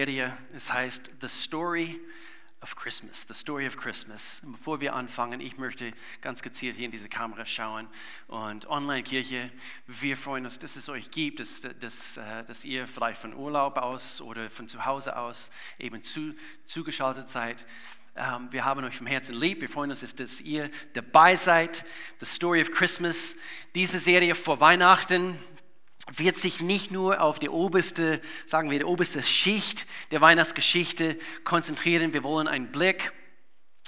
Serie. Es heißt The Story of Christmas, The Story of Christmas. Und bevor wir anfangen, ich möchte ganz gezielt hier in diese Kamera schauen. Und Online-Kirche, wir freuen uns, dass es euch gibt, dass, dass, äh, dass ihr vielleicht von Urlaub aus oder von zu Hause aus eben zu, zugeschaltet seid. Ähm, wir haben euch vom Herzen lieb. Wir freuen uns, dass ihr dabei seid. The Story of Christmas, diese Serie vor Weihnachten wird sich nicht nur auf die oberste, sagen wir, die oberste Schicht der Weihnachtsgeschichte konzentrieren. Wir wollen einen Blick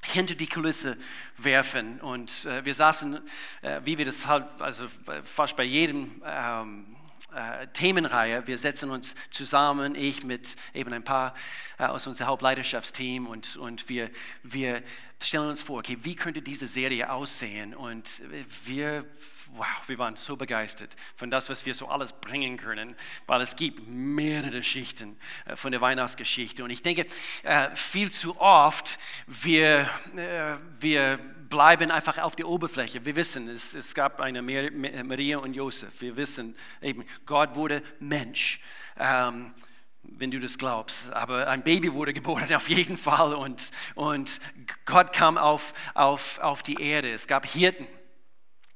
hinter die Kulisse werfen. Und äh, wir saßen, äh, wie wir das halt, also fast bei jedem ähm, äh, Themenreihe. Wir setzen uns zusammen, ich mit eben ein paar äh, aus unserem Hauptleiterschaftsteam und, und wir, wir stellen uns vor, okay, wie könnte diese Serie aussehen? Und wir wow, wir waren so begeistert von das, was wir so alles bringen können, weil es gibt mehrere Schichten äh, von der Weihnachtsgeschichte. Und ich denke, äh, viel zu oft, wir, äh, wir bleiben einfach auf der Oberfläche. Wir wissen, es, es gab eine Maria und Josef. Wir wissen eben, Gott wurde Mensch. Ähm, wenn du das glaubst. Aber ein Baby wurde geboren auf jeden Fall und, und Gott kam auf, auf, auf die Erde. Es gab Hirten.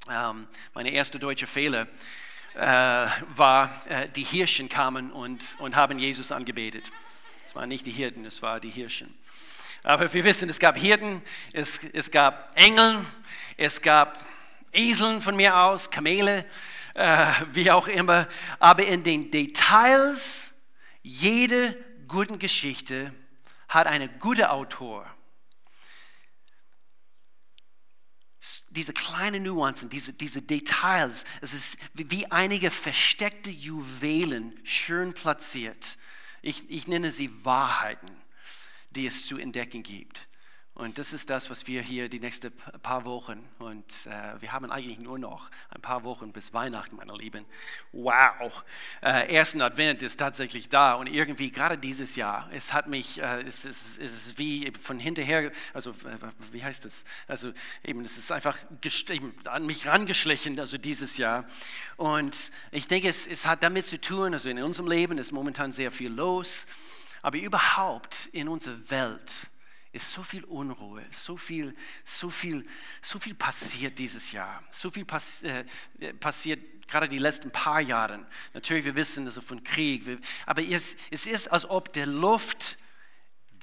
Ähm, meine erste deutsche Fehler äh, war, äh, die Hirschen kamen und, und haben Jesus angebetet. Es waren nicht die Hirten, es waren die Hirschen. Aber wir wissen, es gab Hirten, es, es gab Engel, es gab Eseln von mir aus, Kamele, äh, wie auch immer. Aber in den Details jede guten Geschichte hat einen guten Autor diese kleinen Nuancen, diese, diese Details, es ist wie einige versteckte Juwelen schön platziert. Ich, ich nenne sie Wahrheiten, die es zu entdecken gibt. Und das ist das, was wir hier die nächsten paar Wochen, und äh, wir haben eigentlich nur noch ein paar Wochen bis Weihnachten, meine Lieben. Wow, äh, ersten Advent ist tatsächlich da und irgendwie gerade dieses Jahr, es hat mich, äh, es, ist, es ist wie von hinterher, also wie heißt es? Also eben, es ist einfach an mich rangeschlichen, also dieses Jahr. Und ich denke, es, es hat damit zu tun, also in unserem Leben ist momentan sehr viel los, aber überhaupt in unserer Welt ist so viel Unruhe, so viel, so viel, so viel passiert dieses Jahr, so viel pass, äh, passiert gerade die letzten paar Jahre. Natürlich, wir wissen also von Krieg, aber es, es ist, als ob der Luft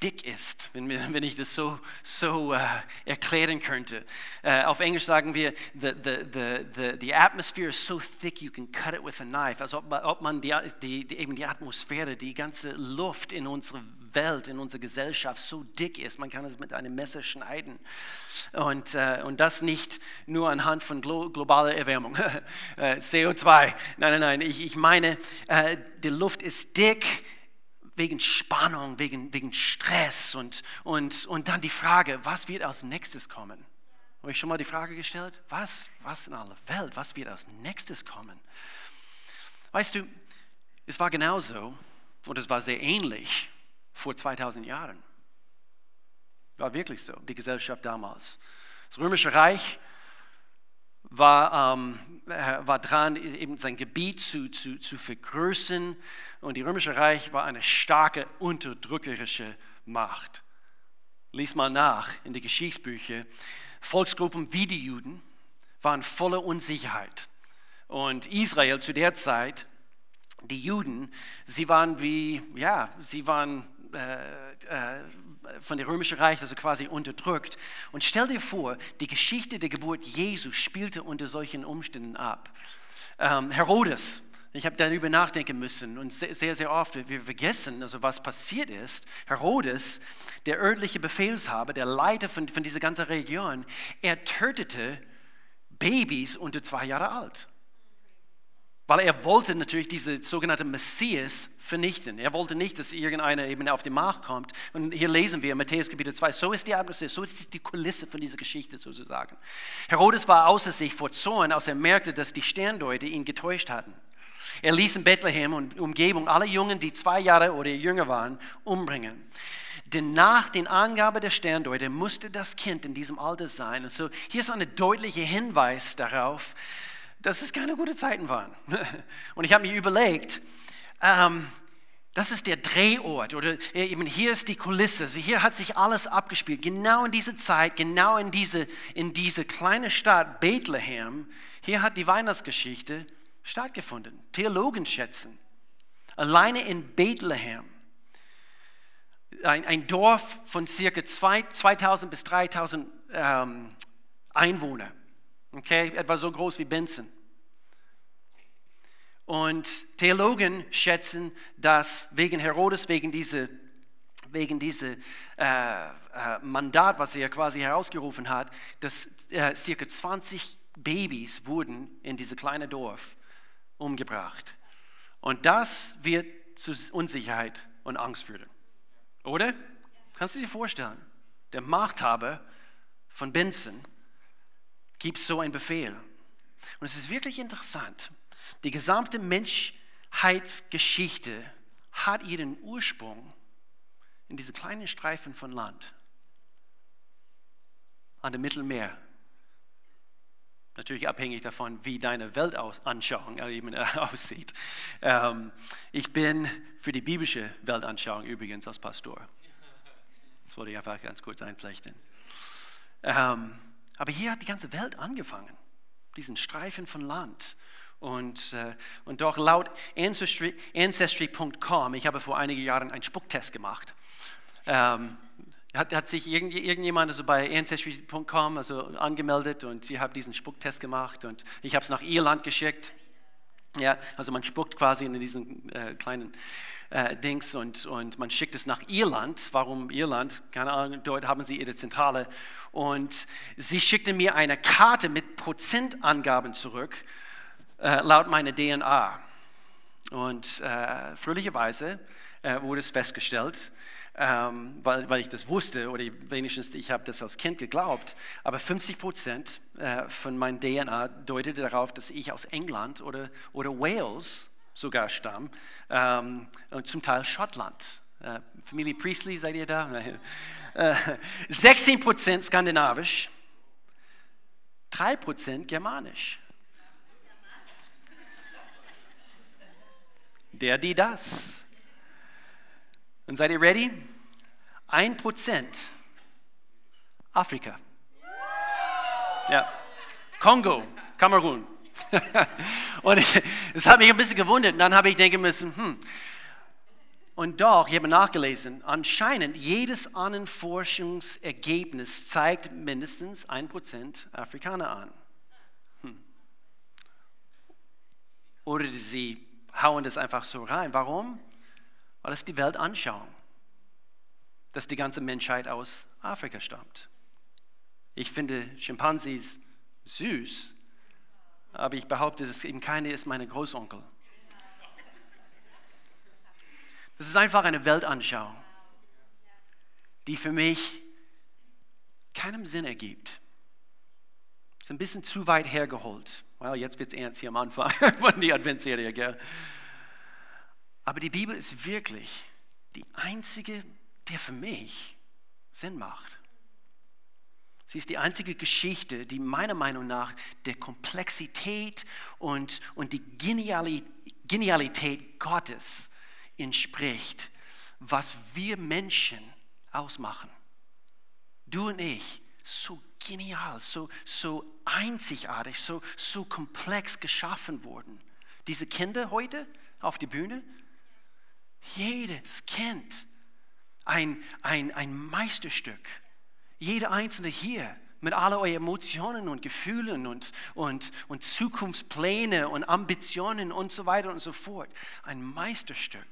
dick ist, wenn, wenn ich das so, so uh, erklären könnte. Uh, auf Englisch sagen wir, the, the, the, the, the atmosphere is so thick you can cut it with a knife. Also ob, ob man die, die, die, eben die Atmosphäre, die ganze Luft in unserer Welt, in unserer Gesellschaft so dick ist, man kann es mit einem Messer schneiden. Und, uh, und das nicht nur anhand von glo globaler Erwärmung, CO2. Nein, nein, nein, ich, ich meine, die Luft ist dick wegen Spannung, wegen, wegen Stress und, und, und dann die Frage, was wird als nächstes kommen? Habe ich schon mal die Frage gestellt? Was, was in aller Welt, was wird als nächstes kommen? Weißt du, es war genauso und es war sehr ähnlich vor 2000 Jahren. War wirklich so, die Gesellschaft damals. Das Römische Reich war, ähm, war dran, eben sein Gebiet zu, zu, zu vergrößern. Und die Römische Reich war eine starke unterdrückerische Macht. Lies mal nach in die Geschichtsbücher. Volksgruppen wie die Juden waren voller Unsicherheit. Und Israel zu der Zeit, die Juden, sie waren wie, ja, sie waren äh, äh, von dem Römischen Reich, also quasi unterdrückt. Und stell dir vor, die Geschichte der Geburt Jesu spielte unter solchen Umständen ab. Ähm, Herodes, ich habe darüber nachdenken müssen und sehr, sehr oft, wir vergessen, also was passiert ist. Herodes, der örtliche Befehlshaber, der Leiter von, von dieser ganzen Region, er tötete Babys unter zwei Jahre alt. Weil er wollte natürlich diese sogenannte Messias vernichten. Er wollte nicht, dass irgendeiner eben auf den Markt kommt. Und hier lesen wir in Matthäus Kapitel 2, so ist die Atmosphäre, so ist die Kulisse von dieser Geschichte sozusagen. Herodes war außer sich vor Zorn, als er merkte, dass die Sterndeute ihn getäuscht hatten. Er ließ in Bethlehem und Umgebung alle Jungen, die zwei Jahre oder jünger waren, umbringen. Denn nach den Angaben der Sterndeuter musste das Kind in diesem Alter sein. Und so hier ist ein deutlicher Hinweis darauf, dass es keine guten Zeiten waren. Und ich habe mir überlegt, ähm, Das ist der Drehort oder eben hier ist die Kulisse. Hier hat sich alles abgespielt. Genau in diese Zeit, genau in diese, in diese kleine Stadt Bethlehem, hier hat die Weihnachtsgeschichte stattgefunden. Theologen schätzen, alleine in Bethlehem, ein, ein Dorf von circa 2000 bis 3000 ähm, Einwohner, okay, etwa so groß wie Benson. Und Theologen schätzen, dass wegen Herodes, wegen diesem wegen diese, äh, äh, Mandat, was er quasi herausgerufen hat, dass äh, circa 20 Babys wurden in dieses kleine Dorf umgebracht. Und das wird zu Unsicherheit und Angst führen. Oder? Kannst du dir vorstellen? Der Machthaber von Benson gibt so einen Befehl. Und es ist wirklich interessant. Die gesamte Menschheitsgeschichte hat ihren Ursprung in diese kleinen Streifen von Land an dem Mittelmeer. Natürlich abhängig davon, wie deine Weltanschauung eben äh, aussieht. Ähm, ich bin für die biblische Weltanschauung übrigens als Pastor. Das wollte ich einfach ganz kurz einflechten. Aber hier hat die ganze Welt angefangen, diesen Streifen von Land. Und, äh, und doch laut Ancestry.com, Ancestry ich habe vor einigen Jahren einen Spucktest gemacht, ähm, hat, hat sich irgend, irgendjemand also bei Ancestry.com also angemeldet und sie haben diesen Spucktest gemacht und ich habe es nach Irland geschickt. Ja, also man spuckt quasi in diesen äh, kleinen äh, Dings und, und man schickt es nach Irland. Warum Irland? Keine Ahnung, dort haben sie ihre Zentrale. Und sie schickte mir eine Karte mit Prozentangaben zurück äh, laut meiner DNA. Und äh, fröhlicherweise äh, wurde es festgestellt, ähm, weil, weil ich das wusste oder wenigstens ich habe das als Kind geglaubt, aber 50 Prozent äh, von meinem DNA deutete darauf, dass ich aus England oder, oder Wales sogar stamme ähm, zum Teil Schottland. Äh, Familie Priestley, seid ihr da? 16 Prozent skandinavisch, 3 Prozent germanisch. der, die, das. Und seid ihr ready? Ein Prozent Afrika. Ja. Kongo, Kamerun. und es hat mich ein bisschen gewundert. Und dann habe ich denken müssen, hm. Und doch, ich habe nachgelesen, anscheinend jedes Forschungsergebnis zeigt mindestens ein Prozent Afrikaner an. Hm. Oder sie hauen das einfach so rein. Warum? Weil es die Weltanschauung, dass die ganze Menschheit aus Afrika stammt. Ich finde Schimpansis süß, aber ich behaupte, dass eben keine ist meine Großonkel. Das ist einfach eine Weltanschauung, die für mich keinen Sinn ergibt. Ist ein bisschen zu weit hergeholt. Well, jetzt wird es ernst hier am Anfang von der Adventserie. Gell? Aber die Bibel ist wirklich die einzige, der für mich Sinn macht. Sie ist die einzige Geschichte, die meiner Meinung nach der Komplexität und, und die Genialität Gottes entspricht, was wir Menschen ausmachen. Du und ich, so genial, so, so einzigartig, so, so komplex geschaffen wurden. Diese Kinder heute auf die Bühne, jedes Kind ein, ein, ein Meisterstück. Jeder einzelne hier mit all euren Emotionen und Gefühlen und, und, und Zukunftspläne und Ambitionen und so weiter und so fort. Ein Meisterstück.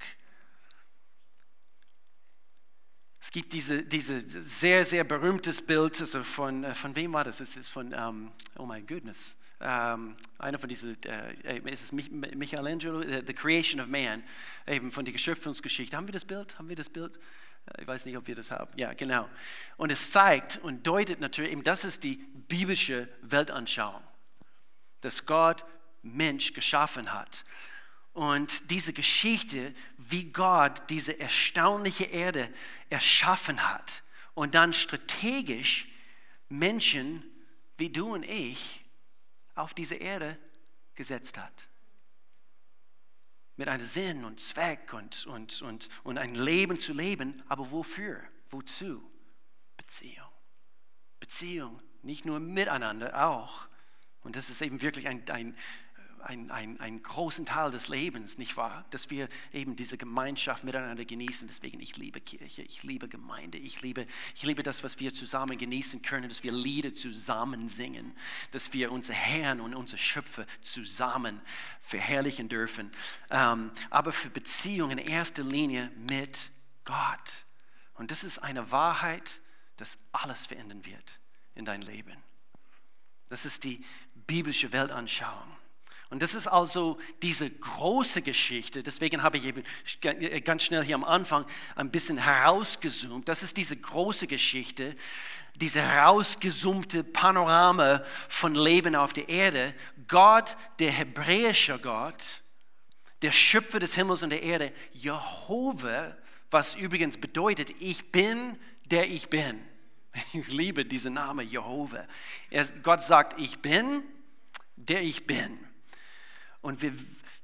Es gibt diese, diese sehr, sehr berühmtes Bild, also von, äh, von wem war das? Es ist von, um, ähm, oh my goodness, um, ähm, einer von diesen, äh, ist es Michelangelo, äh, The Creation of Man, eben von der Geschöpfungsgeschichte. Haben wir das Bild? Haben wir das Bild? Ich weiß nicht, ob wir das haben. Ja, genau. Und es zeigt und deutet natürlich, eben das ist die biblische Weltanschauung, dass Gott Mensch geschaffen hat. Und diese Geschichte, wie Gott diese erstaunliche Erde erschaffen hat und dann strategisch Menschen wie du und ich auf diese Erde gesetzt hat. Mit einem Sinn und Zweck und, und, und, und ein Leben zu leben. Aber wofür? Wozu? Beziehung. Beziehung, nicht nur miteinander, auch. Und das ist eben wirklich ein, ein, ein, ein, ein großen Teil des Lebens, nicht wahr? Dass wir eben diese Gemeinschaft miteinander genießen. Deswegen, ich liebe Kirche, ich liebe Gemeinde, ich liebe, ich liebe das, was wir zusammen genießen können, dass wir Lieder zusammen singen, dass wir unser Herrn und unsere Schöpfer zusammen verherrlichen dürfen. Ähm, aber für Beziehungen in erster Linie mit Gott. Und das ist eine Wahrheit, das alles verändern wird in dein Leben. Das ist die biblische Weltanschauung. Und das ist also diese große Geschichte, deswegen habe ich eben ganz schnell hier am Anfang ein bisschen herausgezoomt. Das ist diese große Geschichte, diese herausgezoomte Panorama von Leben auf der Erde. Gott, der hebräische Gott, der Schöpfer des Himmels und der Erde, Jehova, was übrigens bedeutet, ich bin, der ich bin. Ich liebe diesen Namen Jehova. Gott sagt, ich bin, der ich bin. Und wir,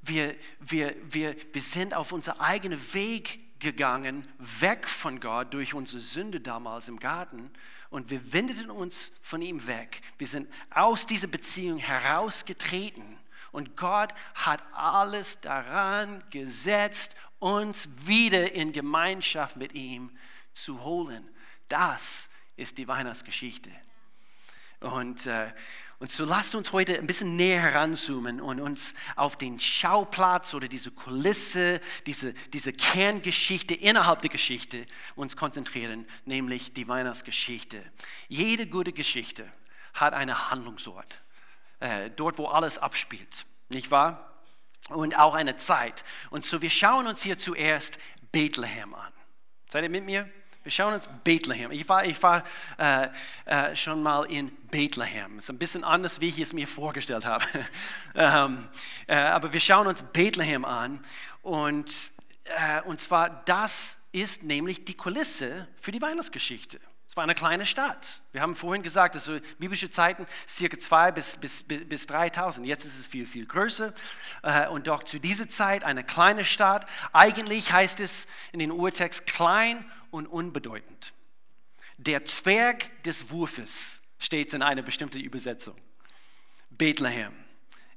wir, wir, wir, wir sind auf unseren eigenen Weg gegangen, weg von Gott durch unsere Sünde damals im Garten. Und wir wendeten uns von ihm weg. Wir sind aus dieser Beziehung herausgetreten. Und Gott hat alles daran gesetzt, uns wieder in Gemeinschaft mit ihm zu holen. Das ist die Weihnachtsgeschichte. Und, äh, und so lasst uns heute ein bisschen näher heranzoomen und uns auf den Schauplatz oder diese Kulisse, diese, diese Kerngeschichte innerhalb der Geschichte uns konzentrieren, nämlich die Weihnachtsgeschichte. Jede gute Geschichte hat eine Handlungsort, äh, dort wo alles abspielt, nicht wahr? Und auch eine Zeit. Und so wir schauen uns hier zuerst Bethlehem an. Seid ihr mit mir? Wir schauen uns Bethlehem. Ich war, ich war äh, äh, schon mal in Bethlehem. Ist ein bisschen anders, wie ich es mir vorgestellt habe. ähm, äh, aber wir schauen uns Bethlehem an. Und, äh, und zwar, das ist nämlich die Kulisse für die Weihnachtsgeschichte. Es war eine kleine Stadt. Wir haben vorhin gesagt, also biblische Zeiten circa 2 bis, bis, bis 3000. Jetzt ist es viel, viel größer. Äh, und doch zu dieser Zeit eine kleine Stadt. Eigentlich heißt es in den Urtext klein und unbedeutend. Der Zwerg des Wurfes steht in einer bestimmten Übersetzung. Bethlehem.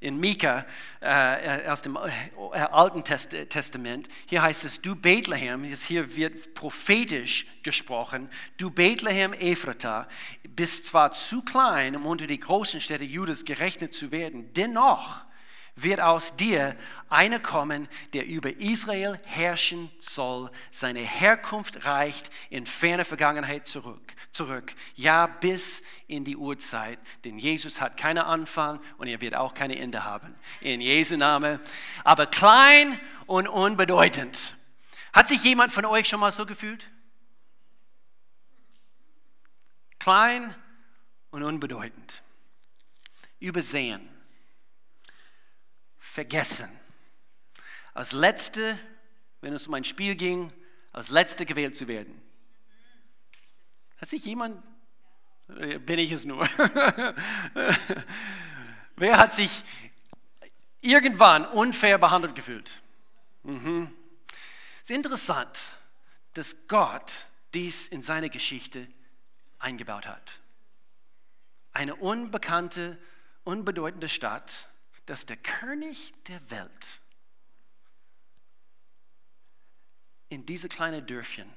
In Mika äh, aus dem äh, Alten Test Testament, hier heißt es, du Bethlehem, hier wird prophetisch gesprochen, du Bethlehem Ephrata, bist zwar zu klein, um unter die großen Städte Judas gerechnet zu werden, dennoch wird aus dir einer kommen, der über Israel herrschen soll. Seine Herkunft reicht in ferne Vergangenheit zurück, zurück, ja bis in die Urzeit. Denn Jesus hat keinen Anfang und er wird auch keine Ende haben. In Jesu Name. Aber klein und unbedeutend. Hat sich jemand von euch schon mal so gefühlt? Klein und unbedeutend. Übersehen vergessen. Als Letzte, wenn es um ein Spiel ging, als Letzte gewählt zu werden. Hat sich jemand, äh, bin ich es nur, wer hat sich irgendwann unfair behandelt gefühlt? Mhm. Es ist interessant, dass Gott dies in seine Geschichte eingebaut hat. Eine unbekannte, unbedeutende Stadt dass der König der Welt in diese kleine Dörfchen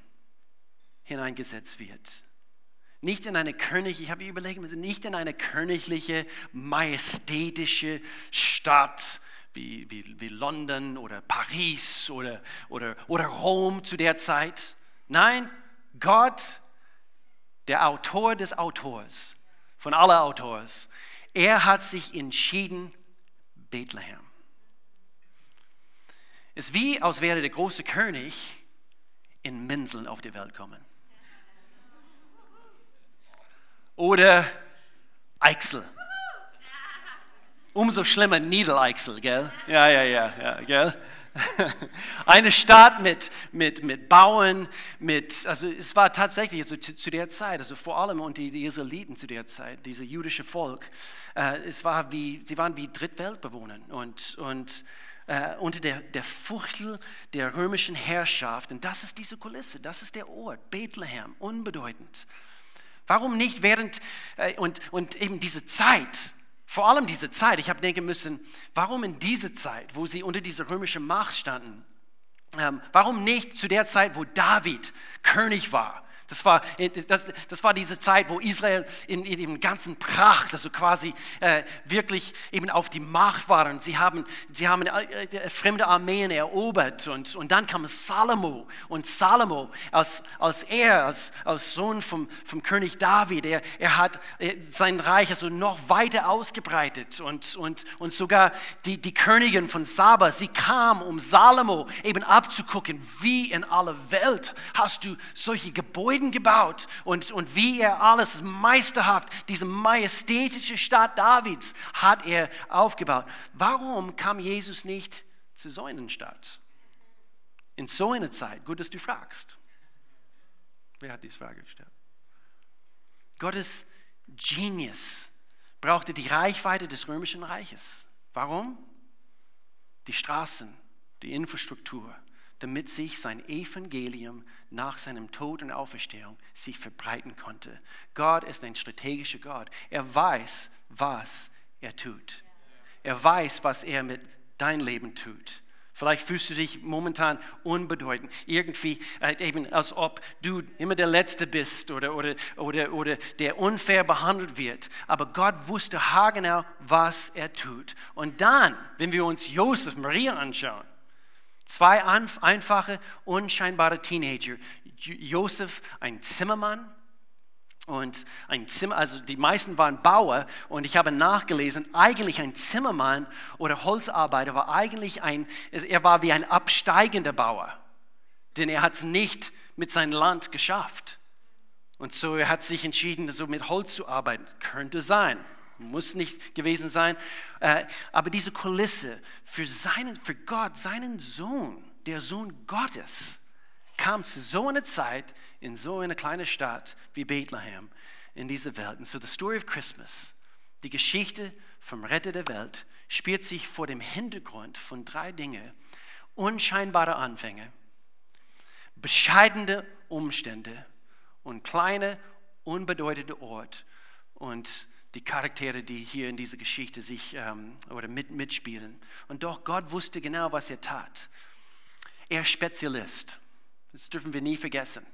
hineingesetzt wird. Nicht in eine König, ich habe überlegt, nicht in eine königliche, majestätische Stadt wie, wie, wie London oder Paris oder, oder, oder Rom zu der Zeit. Nein, Gott, der Autor des Autors, von aller Autors, er hat sich entschieden, Bethlehem. Es ist wie, als wäre der große König in Minseln auf die Welt kommen. Oder Eichsel. Umso schlimmer Niedereichsel, gell? Ja, ja, ja, ja, gell? Eine Stadt mit, mit, mit Bauen, mit, also es war tatsächlich also zu, zu der Zeit, also vor allem und die, die Israeliten zu der Zeit, dieses jüdische Volk, äh, es war wie, sie waren wie Drittweltbewohner und, und äh, unter der, der Fuchtel der römischen Herrschaft. Und das ist diese Kulisse, das ist der Ort, Bethlehem, unbedeutend. Warum nicht während, äh, und, und eben diese Zeit, vor allem diese Zeit, ich habe denken müssen, warum in dieser Zeit, wo sie unter dieser römischen Macht standen, ähm, warum nicht zu der Zeit, wo David König war? Das war, äh, das, das war diese Zeit, wo Israel in, in ganzen Pracht, also quasi äh, wirklich eben auf die Macht war. Und sie haben, sie haben äh, äh, fremde Armeen erobert. Und, und dann kam Salomo. Und Salomo, als, als er, als, als Sohn vom, vom König David, er, er hat äh, sein Reich also noch weiter ausgebreitet. Und, und, und sogar die, die Königin von Saba, sie kam, um Salomo eben abzugucken, wie in aller Welt hast du solche Gebäude Gebäuden gebaut und, und wie er alles meisterhaft, diese majestätische Stadt Davids hat er aufgebaut. Warum kam Jesus nicht zu so einer Stadt? In so einer Zeit, gut, dass du fragst. Wer hat diese Frage gestellt? Gottes Genius brauchte die Reichweite des römischen Reiches. Warum? Die Straßen, die Infrastruktur, damit sich sein Evangelium nach seinem Tod und Auferstehung sich verbreiten konnte. Gott ist ein strategischer Gott. Er weiß, was er tut. Er weiß, was er mit deinem Leben tut. Vielleicht fühlst du dich momentan unbedeutend, irgendwie äh, eben als ob du immer der Letzte bist oder, oder, oder, oder der unfair behandelt wird. Aber Gott wusste haargenau, was er tut. Und dann, wenn wir uns Josef, Maria anschauen, Zwei einfache, unscheinbare Teenager. Josef, ein Zimmermann, und ein Zimmer, also die meisten waren Bauer und ich habe nachgelesen, eigentlich ein Zimmermann oder Holzarbeiter war eigentlich ein, er war wie ein absteigender Bauer, denn er hat es nicht mit seinem Land geschafft. Und so er hat sich entschieden, so mit Holz zu arbeiten. Könnte sein muss nicht gewesen sein. Äh, aber diese Kulisse für, seinen, für Gott, seinen Sohn, der Sohn Gottes, kam zu so einer Zeit in so einer kleinen Stadt wie Bethlehem in diese Welt. Und so the story of Christmas, die Geschichte vom Retter der Welt, spielt sich vor dem Hintergrund von drei Dingen. Unscheinbare Anfänge, bescheidene Umstände und kleine, unbedeutende Ort. Und die Charaktere, die hier in dieser Geschichte sich ähm, oder mit, mitspielen. Und doch Gott wusste genau, was er tat. Er ist Spezialist. Das dürfen wir nie vergessen.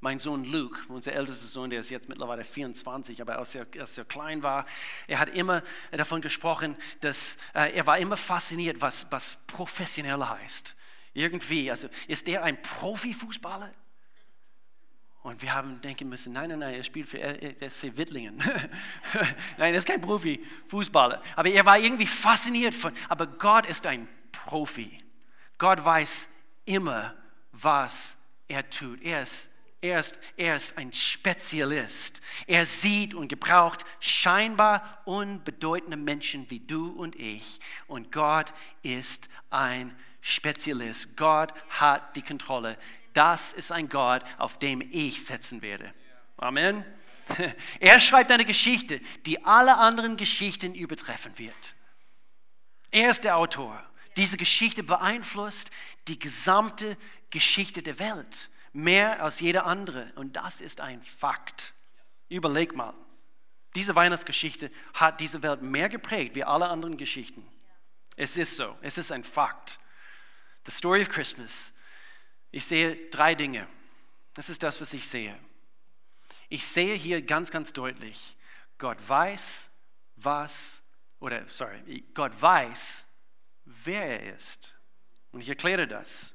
Mein Sohn Luke, unser ältester Sohn, der ist jetzt mittlerweile 24, aber als er, als er klein war, er hat immer davon gesprochen, dass äh, er war immer fasziniert, was, was professionell heißt. Irgendwie, also ist er ein Profifußballer? Und wir haben denken müssen, nein, nein, nein, er spielt für SC Wittlingen. nein, er ist kein Profi-Fußballer. Aber er war irgendwie fasziniert von, aber Gott ist ein Profi. Gott weiß immer, was er tut. Er ist, er ist, er ist ein Spezialist. Er sieht und gebraucht scheinbar unbedeutende Menschen wie du und ich. Und Gott ist ein Spezialist. Gott hat die Kontrolle das ist ein Gott, auf dem ich setzen werde. Amen. Er schreibt eine Geschichte, die alle anderen Geschichten übertreffen wird. Er ist der Autor. Diese Geschichte beeinflusst die gesamte Geschichte der Welt mehr als jede andere. Und das ist ein Fakt. Überleg mal. Diese Weihnachtsgeschichte hat diese Welt mehr geprägt wie alle anderen Geschichten. Es ist so. Es ist ein Fakt. The story of Christmas ich sehe drei Dinge. Das ist das, was ich sehe. Ich sehe hier ganz, ganz deutlich, Gott weiß, was, oder sorry, Gott weiß, wer er ist. Und ich erkläre das.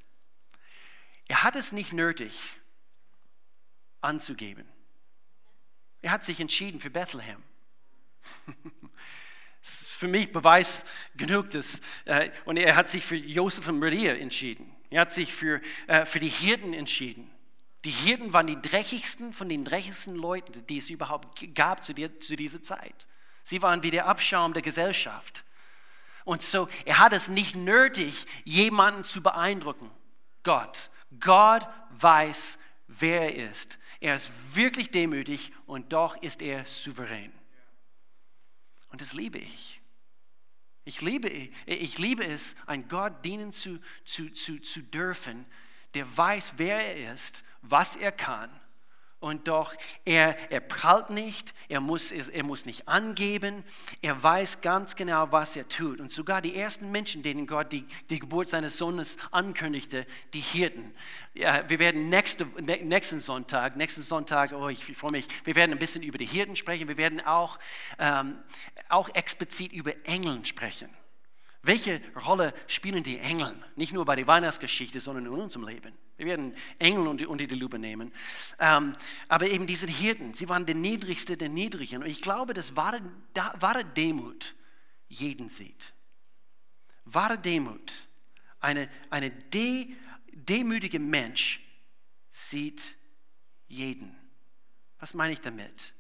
Er hat es nicht nötig anzugeben. Er hat sich entschieden für Bethlehem. Das ist für mich Beweis genug, dass, äh, und er hat sich für Josef und Maria entschieden. Er hat sich für, äh, für die Hirten entschieden. Die Hirten waren die dreckigsten von den dreckigsten Leuten, die es überhaupt gab zu, der, zu dieser Zeit. Sie waren wie der Abschaum der Gesellschaft. Und so, er hat es nicht nötig, jemanden zu beeindrucken. Gott. Gott weiß, wer er ist. Er ist wirklich demütig und doch ist er souverän. Und das liebe ich. Ich liebe, ich liebe es, ein Gott dienen zu, zu, zu, zu dürfen, der weiß, wer er ist, was er kann und doch, er, er prallt nicht, er muss, er muss nicht angeben, er weiß ganz genau, was er tut. Und sogar die ersten Menschen, denen Gott die, die Geburt seines Sohnes ankündigte, die Hirten. Ja, wir werden nächste, nächsten Sonntag, nächsten Sonntag, oh, ich freue mich, wir werden ein bisschen über die Hirten sprechen, wir werden auch, ähm, auch explizit über Engeln sprechen. Welche Rolle spielen die Engel? Nicht nur bei der Weihnachtsgeschichte, sondern in unserem Leben. Wir werden Engel unter die Lupe nehmen. Ähm, aber eben diese Hirten, sie waren der Niedrigste der Niedrigen. Und ich glaube, dass wahre, wahre Demut jeden sieht. Wahre Demut, eine, eine de, demütige Mensch sieht jeden. Was meine ich damit?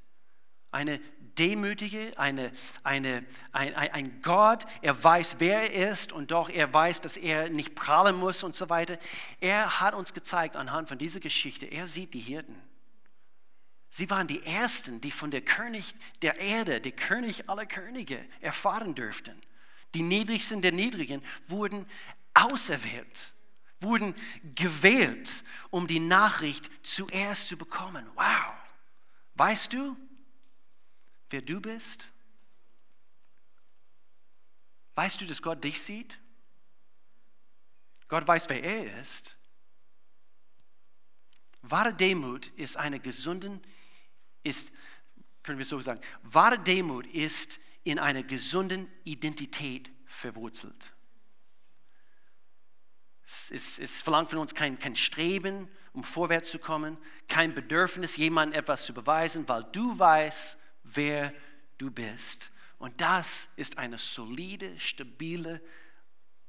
Eine demütige, eine, eine, ein, ein Gott, er weiß, wer er ist und doch er weiß, dass er nicht prahlen muss und so weiter. Er hat uns gezeigt anhand von dieser Geschichte, er sieht die Hirten. Sie waren die Ersten, die von der König der Erde, der König aller Könige, erfahren dürften. Die Niedrigsten der Niedrigen wurden auserwählt, wurden gewählt, um die Nachricht zuerst zu bekommen. Wow! Weißt du, wer du bist? Weißt du, dass Gott dich sieht? Gott weiß, wer er ist. Wahre Demut ist eine gesunde, ist, können wir so sagen, wahre Demut ist in einer gesunden Identität verwurzelt. Es, es, es, verlangt von uns kein, kein Streben, um vorwärts zu kommen, kein Bedürfnis, jemandem etwas zu beweisen, weil du weißt, wer du bist. Und das ist eine solide, stabile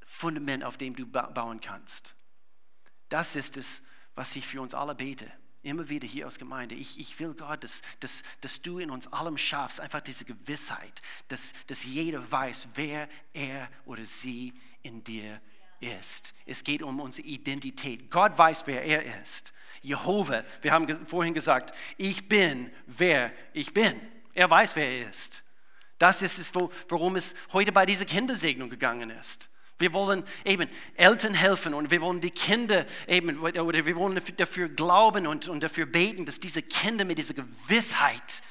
Fundament, auf dem du bauen kannst. Das ist es, was ich für uns alle bete. Immer wieder hier aus Gemeinde. Ich, ich will Gott, dass, dass, dass du in uns allem schaffst, einfach diese Gewissheit, dass, dass jeder weiß, wer er oder sie in dir ist. Es geht um unsere Identität. Gott weiß, wer er ist. Jehova, wir haben vorhin gesagt, ich bin, wer ich bin. Er weiß, wer er ist. Das ist es, worum es heute bei dieser Kindersegnung gegangen ist. Wir wollen eben Eltern helfen und wir wollen die Kinder eben, oder wir wollen dafür glauben und, und dafür beten, dass diese Kinder mit dieser Gewissheit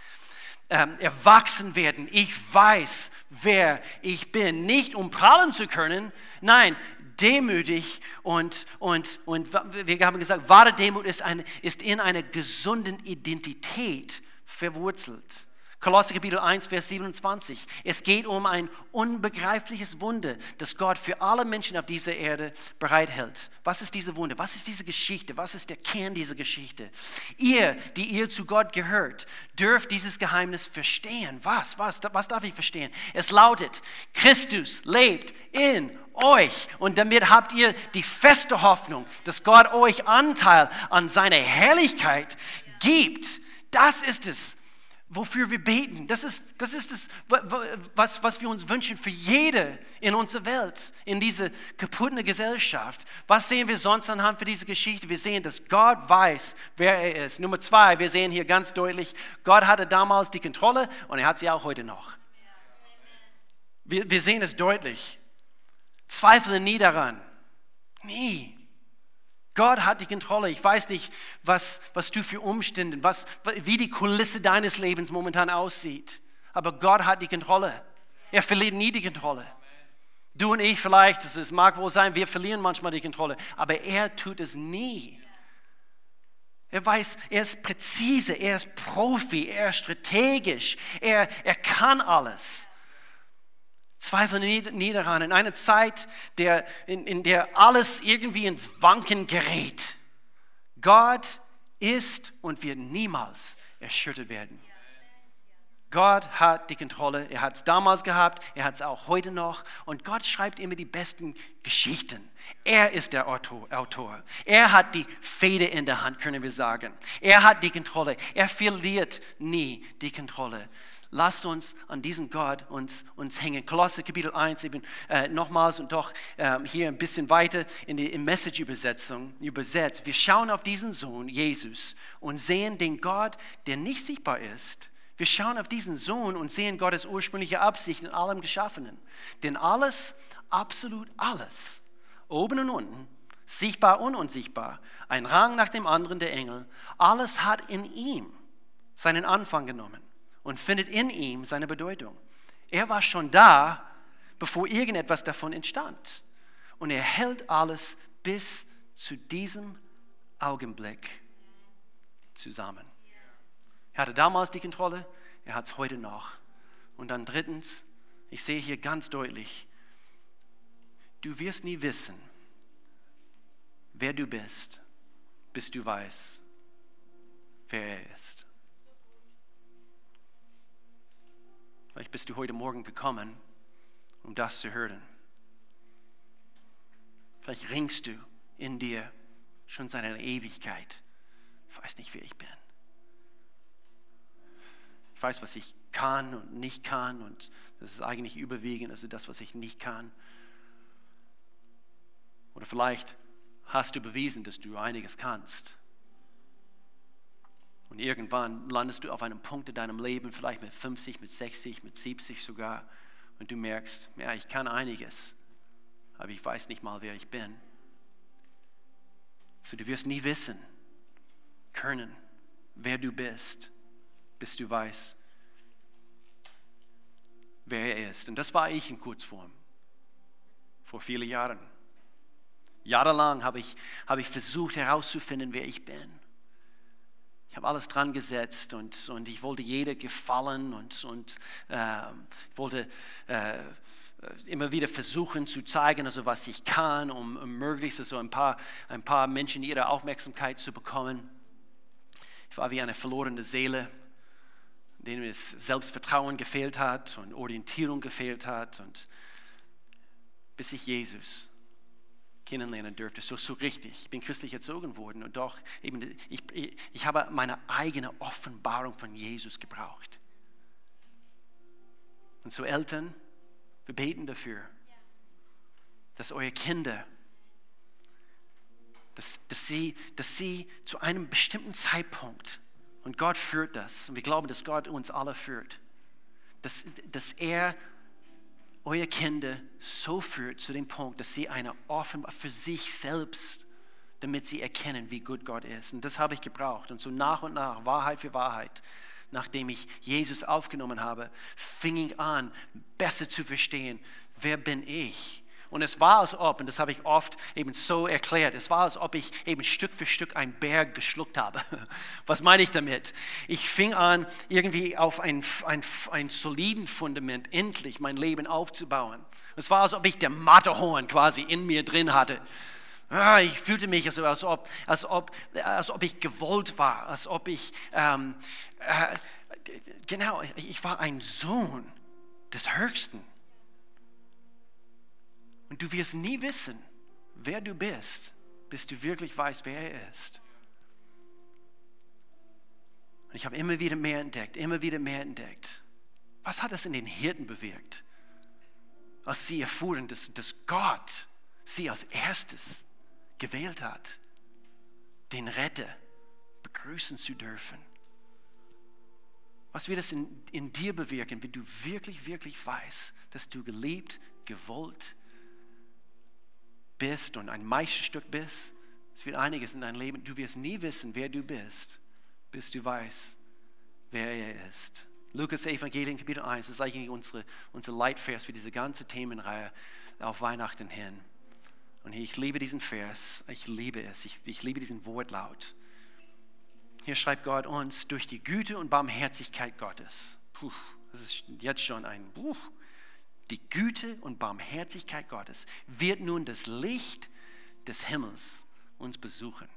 ähm, erwachsen werden. Ich weiß, wer ich bin. Nicht um prallen zu können, nein, demütig und, und, und wir haben gesagt, wahre Demut ist, eine, ist in einer gesunden Identität verwurzelt. Kolosser Kapitel 1, Vers 27. Es geht um ein unbegreifliches Wunder, das Gott für alle Menschen auf dieser Erde bereithält. Was ist diese Wunder? Was ist diese Geschichte? Was ist der Kern dieser Geschichte? Ihr, die ihr zu Gott gehört, dürft dieses Geheimnis verstehen. Was? Was? Was darf ich verstehen? Es lautet, Christus lebt in euch und damit habt ihr die feste Hoffnung, dass Gott euch Anteil an seiner Herrlichkeit gibt. Das ist es, wofür wir beten. Das ist, das ist das, was, was wir uns wünschen für jede in unserer Welt, in diese kaputte Gesellschaft. Was sehen wir sonst anhand für diese Geschichte? Wir sehen, dass Gott weiß, wer er ist. Nummer zwei, wir sehen hier ganz deutlich, Gott hatte damals die Kontrolle und er hat sie auch heute noch. Wir, wir sehen es deutlich. Zweifle nie daran. Nie. Gott hat die Kontrolle. Ich weiß nicht, was, was du für Umstände, was, wie die Kulisse deines Lebens momentan aussieht. Aber Gott hat die Kontrolle. Er verliert nie die Kontrolle. Du und ich vielleicht, es mag wohl sein, wir verlieren manchmal die Kontrolle, aber er tut es nie. Er weiß, er ist präzise, er ist Profi, er ist strategisch, er, er kann alles. Zweifel nie daran. In einer Zeit, der, in, in der alles irgendwie ins Wanken gerät. Gott ist und wird niemals erschüttert werden. Gott hat die Kontrolle. Er hat es damals gehabt, er hat es auch heute noch. Und Gott schreibt immer die besten Geschichten. Er ist der Autor. Er hat die Fede in der Hand, können wir sagen. Er hat die Kontrolle. Er verliert nie die Kontrolle. Lasst uns an diesen Gott uns, uns hängen. Kolosser Kapitel 1, eben äh, nochmals und doch äh, hier ein bisschen weiter in die Message-Übersetzung übersetzt. Wir schauen auf diesen Sohn, Jesus, und sehen den Gott, der nicht sichtbar ist, Wir schauen auf diesen Sohn und sehen Gottes ursprüngliche Absicht in allem Geschaffenen. Denn alles, absolut alles, oben und unten, sichtbar und unsichtbar, ein Rang nach dem anderen der Engel, alles hat in ihm seinen Anfang genommen und findet in ihm seine Bedeutung. Er war schon da, bevor irgendetwas davon entstand. Und er hält alles bis zu diesem Augenblick zusammen. Er hatte damals die Kontrolle, er hat es heute noch. Und dann drittens, ich sehe hier ganz deutlich, du wirst nie wissen, wer du bist, bis du weißt, wer er ist. Vielleicht bist du heute Morgen gekommen, um das zu hören. Vielleicht ringst du in dir schon seit einer Ewigkeit. Ich weiß nicht, wer ich bin. Ich weiß, was ich kann und nicht kann und das ist eigentlich überwiegend, also das, was ich nicht kann. Oder vielleicht hast du bewiesen, dass du einiges kannst. Und irgendwann landest du auf einem Punkt in deinem Leben, vielleicht mit 50, mit 60, mit 70 sogar, und du merkst, ja, ich kann einiges, aber ich weiß nicht mal, wer ich bin. So, du wirst nie wissen können, wer du bist bis du weißt, wer er ist. Und das war ich in Kurzform, vor vielen Jahren. Jahrelang habe ich, habe ich versucht herauszufinden, wer ich bin. Ich habe alles dran gesetzt und, und ich wollte jeder gefallen und, und äh, ich wollte äh, immer wieder versuchen zu zeigen, also was ich kann, um, um möglichst also ein, paar, ein paar Menschen ihre Aufmerksamkeit zu bekommen. Ich war wie eine verlorene Seele denen es Selbstvertrauen gefehlt hat und Orientierung gefehlt hat und bis ich Jesus kennenlernen durfte, so, so richtig. Ich bin christlich erzogen worden und doch eben, ich, ich habe meine eigene Offenbarung von Jesus gebraucht. Und so Eltern, wir beten dafür, dass eure Kinder, dass, dass, sie, dass sie zu einem bestimmten Zeitpunkt und Gott führt das. Und wir glauben, dass Gott uns alle führt. Dass, dass er eure Kinder so führt zu dem Punkt, dass sie eine Offenbarung für sich selbst, damit sie erkennen, wie gut Gott ist. Und das habe ich gebraucht. Und so nach und nach, Wahrheit für Wahrheit, nachdem ich Jesus aufgenommen habe, fing ich an, besser zu verstehen, wer bin ich? Und es war als ob, und das habe ich oft eben so erklärt, es war als ob ich eben Stück für Stück einen Berg geschluckt habe. Was meine ich damit? Ich fing an, irgendwie auf ein, ein, ein soliden Fundament endlich mein Leben aufzubauen. Es war, als ob ich der Matterhorn quasi in mir drin hatte. Ah, ich fühlte mich also, als, ob, als, ob, als ob ich gewollt war, als ob ich, ähm, äh, genau, ich war ein Sohn des Höchsten. Und du wirst nie wissen, wer du bist, bis du wirklich weißt, wer er ist. Und ich habe immer wieder mehr entdeckt, immer wieder mehr entdeckt. Was hat es in den Hirten bewirkt, als sie erfuhren, dass, dass Gott sie als erstes gewählt hat, den Retter begrüßen zu dürfen? Was wird es in, in dir bewirken, wenn du wirklich, wirklich weißt, dass du geliebt, gewollt, bist und ein Meisterstück bist. Es wird einiges in deinem Leben. Du wirst nie wissen, wer du bist, bis du weißt, wer er ist. Lukas Evangelium Kapitel 1 ist eigentlich unsere, unser Leitvers für diese ganze Themenreihe auf Weihnachten hin. Und ich liebe diesen Vers, ich liebe es, ich, ich liebe diesen Wortlaut. Hier schreibt Gott uns durch die Güte und Barmherzigkeit Gottes. Puh, das ist jetzt schon ein Buch die Güte und Barmherzigkeit Gottes wird nun das Licht des Himmels uns besuchen.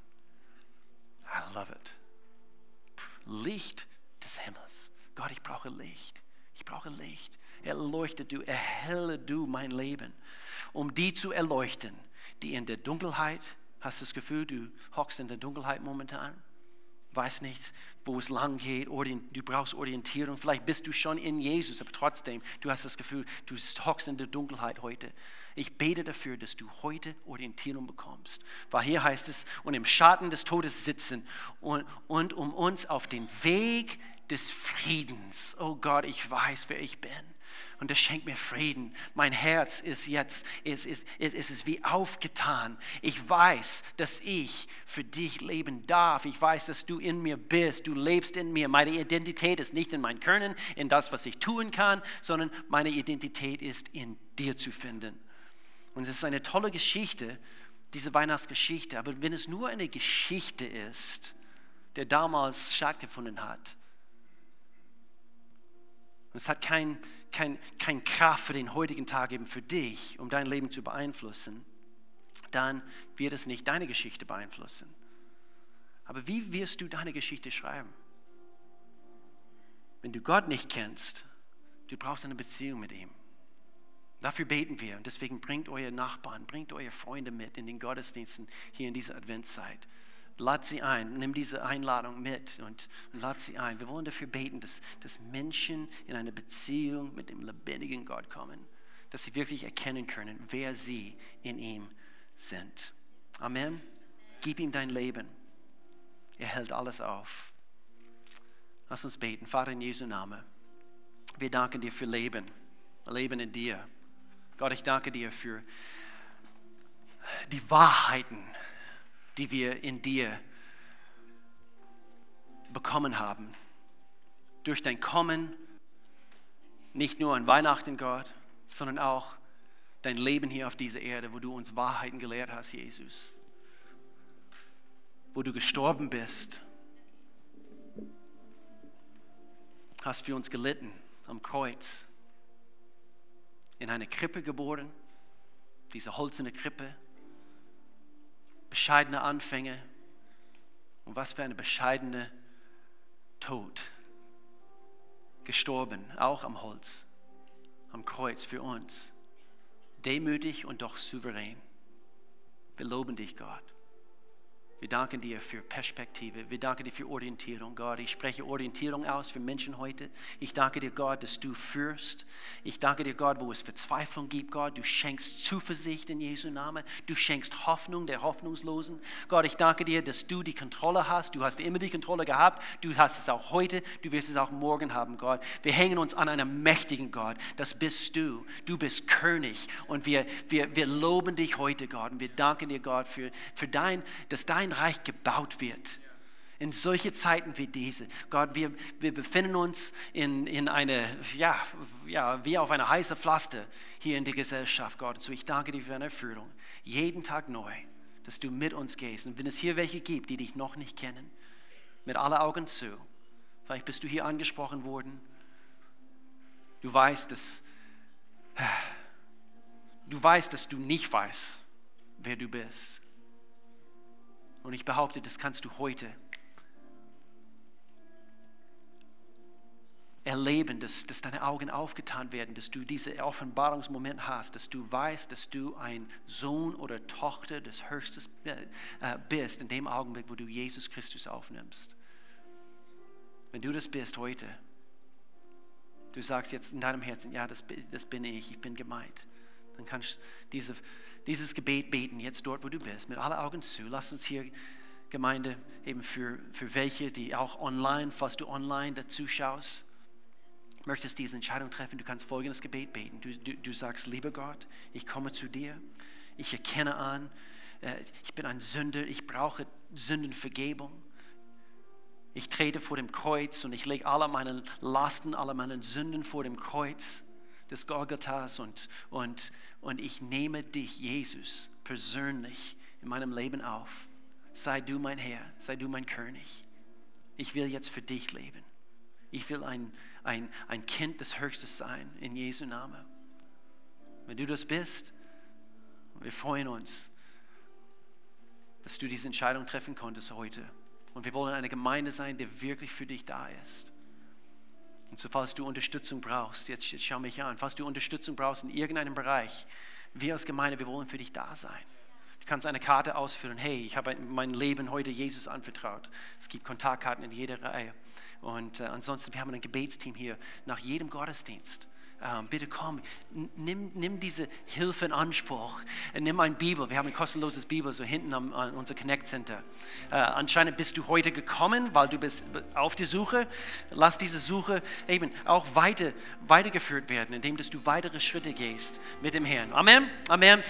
I love it. Licht des Himmels. Gott, ich brauche Licht. Ich brauche Licht. Erleuchte du, erhelle du mein Leben, um die zu erleuchten, die in der Dunkelheit, hast du das Gefühl, du hockst in der Dunkelheit momentan? Weiß nichts, wo es lang geht, du brauchst Orientierung. Vielleicht bist du schon in Jesus, aber trotzdem, du hast das Gefühl, du hockst in der Dunkelheit heute. Ich bete dafür, dass du heute Orientierung bekommst. Weil hier heißt es, und im Schatten des Todes sitzen und, und um uns auf den Weg des Friedens. Oh Gott, ich weiß, wer ich bin. Und das schenkt mir Frieden. Mein Herz ist jetzt, ist, ist, ist, ist, ist wie aufgetan. Ich weiß, dass ich für dich leben darf. Ich weiß, dass du in mir bist. Du lebst in mir. Meine Identität ist nicht in mein Können, in das, was ich tun kann, sondern meine Identität ist in dir zu finden. Und es ist eine tolle Geschichte, diese Weihnachtsgeschichte. Aber wenn es nur eine Geschichte ist, der damals stattgefunden hat, und es hat kein, kein, kein Kraft für den heutigen Tag eben für dich, um dein Leben zu beeinflussen, dann wird es nicht deine Geschichte beeinflussen. Aber wie wirst du deine Geschichte schreiben? Wenn du Gott nicht kennst, du brauchst eine Beziehung mit ihm. Dafür beten wir und deswegen bringt eure Nachbarn, bringt eure Freunde mit in den Gottesdiensten hier in dieser Adventszeit. Lad sie ein, nimm diese Einladung mit und, und lad sie ein. Wir wollen dafür beten, dass, dass Menschen in eine Beziehung mit dem lebendigen Gott kommen, dass sie wirklich erkennen können, wer sie in ihm sind. Amen. Gib ihm dein Leben. Er hält alles auf. Lass uns beten. Vater in Jesu Name. Wir danken dir für Leben. Leben in dir. Gott, ich danke dir für die Wahrheiten, die wir in dir bekommen haben. Durch dein Kommen, nicht nur an Weihnachten, Gott, sondern auch dein Leben hier auf dieser Erde, wo du uns Wahrheiten gelehrt hast, Jesus. Wo du gestorben bist, hast für uns gelitten am Kreuz in eine Krippe geboren, diese holzene Krippe, bescheidene Anfänge und was für eine bescheidene Tod. Gestorben, auch am Holz, am Kreuz für uns. Demütig und doch souverän. Wir loben dich, Gott. Wir danken dir für Perspektive. Wir danken dir für Orientierung, Gott. Ich spreche Orientierung aus für Menschen heute. Ich danke dir, Gott, dass du führst. Ich danke dir, Gott, wo es Verzweiflung gibt, Gott. Du schenkst Zuversicht in Jesu Namen. Du schenkst Hoffnung der Hoffnungslosen. Gott, ich danke dir, dass du die Kontrolle hast. Du hast immer die Kontrolle gehabt. Du hast es auch heute. Du wirst es auch morgen haben, Gott. Wir hängen uns an einem mächtigen Gott. Das bist du. Du bist König. Und wir, wir, wir loben dich heute, Gott. Und wir danken dir, Gott, für, für dein, dass dein Reich gebaut wird. In solche Zeiten wie diese. Gott, wir, wir befinden uns in, in eine, ja, ja, wie auf einer heißen Pflaster hier in der Gesellschaft, Gott. So ich danke dir für deine Führung. Jeden Tag neu, dass du mit uns gehst. Und wenn es hier welche gibt, die dich noch nicht kennen, mit aller Augen zu. Vielleicht bist du hier angesprochen worden. Du weißt, dass, du weißt, dass du nicht weißt, wer du bist. Und ich behaupte, das kannst du heute erleben, dass, dass deine Augen aufgetan werden, dass du diesen Offenbarungsmoment hast, dass du weißt, dass du ein Sohn oder Tochter des Höchstes äh, äh, bist, in dem Augenblick, wo du Jesus Christus aufnimmst. Wenn du das bist heute, du sagst jetzt in deinem Herzen, ja, das, das bin ich, ich bin gemeint, dann kannst du diese dieses Gebet beten, jetzt dort, wo du bist, mit aller Augen zu. Lass uns hier Gemeinde eben für, für welche, die auch online, falls du online dazu schaust, möchtest diese Entscheidung treffen, du kannst folgendes Gebet beten. Du, du, du sagst, lieber Gott, ich komme zu dir, ich erkenne an, äh, ich bin ein Sünder, ich brauche Sündenvergebung. Ich trete vor dem Kreuz und ich lege alle meine Lasten, alle meine Sünden vor dem Kreuz des Golgathas und, und, und ich nehme dich, Jesus, persönlich in meinem Leben auf. Sei du mein Herr, sei du mein König. Ich will jetzt für dich leben. Ich will ein, ein, ein Kind des Höchstes sein, in Jesu Namen. Wenn du das bist, wir freuen uns, dass du diese Entscheidung treffen konntest heute. Und wir wollen eine Gemeinde sein, die wirklich für dich da ist. Und so, falls du Unterstützung brauchst, jetzt, jetzt schau mich an, falls du Unterstützung brauchst in irgendeinem Bereich, wir als Gemeinde, wir wollen für dich da sein. Du kannst eine Karte ausfüllen, hey, ich habe mein Leben heute Jesus anvertraut. Es gibt Kontaktkarten in jeder Reihe. Und äh, ansonsten, wir haben ein Gebetsteam hier nach jedem Gottesdienst. Ähm, bitte komm, nimm, nimm diese Hilfe in Anspruch. Nimm eine Bibel. Wir haben ein kostenloses Bibel so hinten am, an unser Connect Center. Äh, anscheinend bist du heute gekommen, weil du bist auf die Suche. Lass diese Suche eben auch weiter, weitergeführt werden, indem dass du weitere Schritte gehst mit dem Herrn. Amen. Amen.